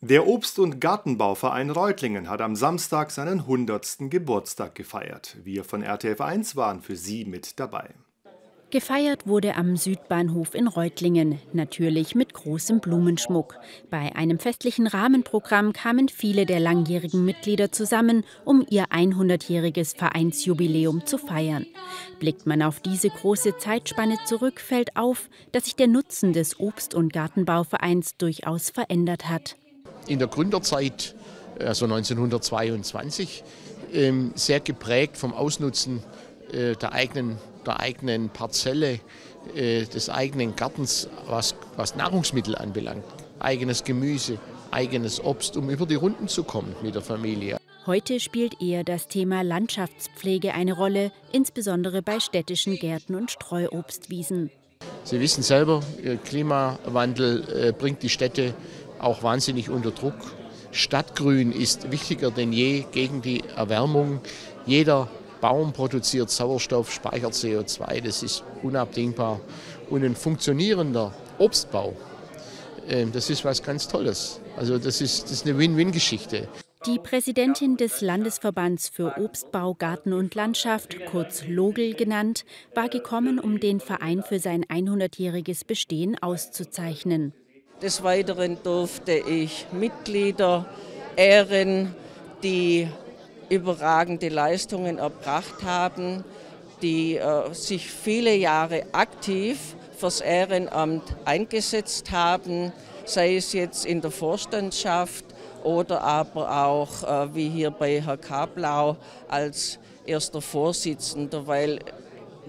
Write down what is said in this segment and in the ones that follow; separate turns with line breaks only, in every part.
Der Obst- und Gartenbauverein Reutlingen hat am Samstag seinen 100. Geburtstag gefeiert. Wir von RTF 1 waren für Sie mit dabei.
Gefeiert wurde am Südbahnhof in Reutlingen, natürlich mit großem Blumenschmuck. Bei einem festlichen Rahmenprogramm kamen viele der langjährigen Mitglieder zusammen, um ihr 100-jähriges Vereinsjubiläum zu feiern. Blickt man auf diese große Zeitspanne zurück, fällt auf, dass sich der Nutzen des Obst- und Gartenbauvereins durchaus verändert hat
in der Gründerzeit, also 1922, ähm, sehr geprägt vom Ausnutzen äh, der eigenen, der eigenen Parzelle, äh, des eigenen Gartens, was, was Nahrungsmittel anbelangt. Eigenes Gemüse, eigenes Obst, um über die Runden zu kommen mit der Familie.
Heute spielt eher das Thema Landschaftspflege eine Rolle, insbesondere bei städtischen Gärten und Streuobstwiesen.
Sie wissen selber, Klimawandel äh, bringt die Städte auch wahnsinnig unter Druck. Stadtgrün ist wichtiger denn je gegen die Erwärmung. Jeder Baum produziert Sauerstoff, speichert CO2, das ist unabdingbar. Und ein funktionierender Obstbau, ähm, das ist was ganz Tolles. Also das ist, das ist eine Win-Win-Geschichte.
Die Präsidentin des Landesverbands für Obstbau, Garten und Landschaft, kurz Logel genannt, war gekommen, um den Verein für sein 100-jähriges Bestehen auszuzeichnen.
Des Weiteren durfte ich Mitglieder ehren, die überragende Leistungen erbracht haben, die äh, sich viele Jahre aktiv fürs Ehrenamt eingesetzt haben, sei es jetzt in der Vorstandschaft oder aber auch äh, wie hier bei Herr Kablau als erster Vorsitzender, weil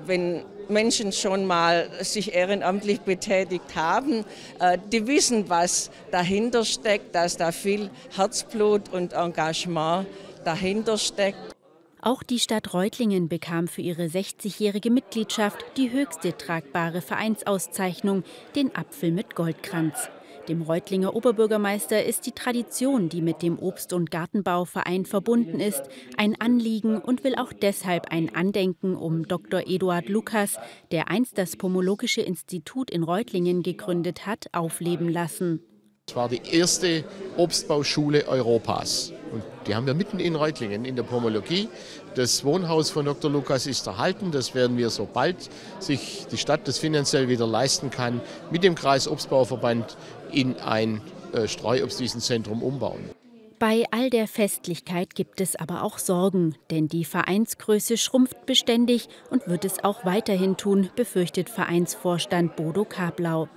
wenn Menschen schon mal sich ehrenamtlich betätigt haben, äh, die wissen, was dahinter steckt, dass da viel Herzblut und Engagement dahinter steckt.
Auch die Stadt Reutlingen bekam für ihre 60-jährige Mitgliedschaft die höchste tragbare Vereinsauszeichnung, den Apfel mit Goldkranz. Dem Reutlinger Oberbürgermeister ist die Tradition, die mit dem Obst- und Gartenbauverein verbunden ist, ein Anliegen und will auch deshalb ein Andenken um Dr. Eduard Lukas, der einst das Pomologische Institut in Reutlingen gegründet hat, aufleben lassen.
Es war die erste Obstbauschule Europas. Und die haben wir mitten in Reutlingen in der Pomologie. Das Wohnhaus von Dr. Lukas ist erhalten. Das werden wir, sobald sich die Stadt das finanziell wieder leisten kann, mit dem Kreis Obstbauverband in ein äh, Streuobstwiesenzentrum umbauen.
Bei all der Festlichkeit gibt es aber auch Sorgen, denn die Vereinsgröße schrumpft beständig und wird es auch weiterhin tun, befürchtet Vereinsvorstand Bodo Kablau.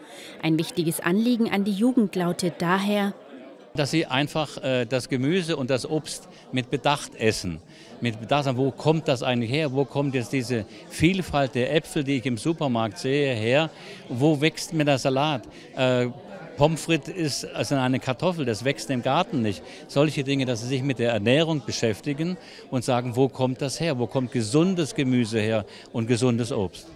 Ein wichtiges Anliegen an die Jugend lautet daher,
dass sie einfach äh, das Gemüse und das Obst mit Bedacht essen. Mit Bedacht, wo kommt das eigentlich her? Wo kommt jetzt diese Vielfalt der Äpfel, die ich im Supermarkt sehe, her? Wo wächst mir der Salat? Äh, Pommes frites ist also eine Kartoffel, das wächst im Garten nicht. Solche Dinge, dass sie sich mit der Ernährung beschäftigen und sagen, wo kommt das her? Wo kommt gesundes Gemüse her und gesundes Obst?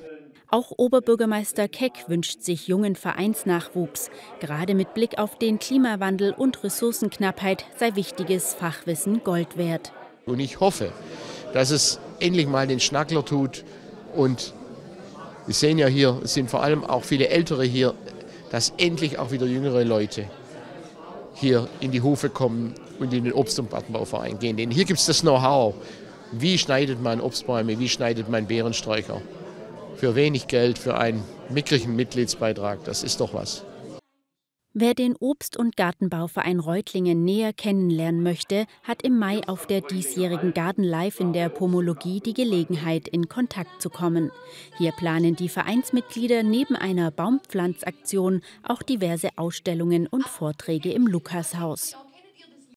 Auch Oberbürgermeister Keck wünscht sich jungen Vereinsnachwuchs. Gerade mit Blick auf den Klimawandel und Ressourcenknappheit sei wichtiges Fachwissen Gold wert.
Und ich hoffe, dass es endlich mal den Schnackler tut und wir sehen ja hier, es sind vor allem auch viele Ältere hier, dass endlich auch wieder jüngere Leute hier in die Hufe kommen und in den Obst- und Gartenbauverein gehen. Denn hier gibt es das Know-how. Wie schneidet man Obstbäume, wie schneidet man Beerensträucher? Für wenig Geld, für einen mickrigen Mitgliedsbeitrag, das ist doch was.
Wer den Obst- und Gartenbauverein Reutlingen näher kennenlernen möchte, hat im Mai auf der diesjährigen Garden Live in der Pomologie die Gelegenheit, in Kontakt zu kommen. Hier planen die Vereinsmitglieder neben einer Baumpflanzaktion auch diverse Ausstellungen und Vorträge im Lukashaus.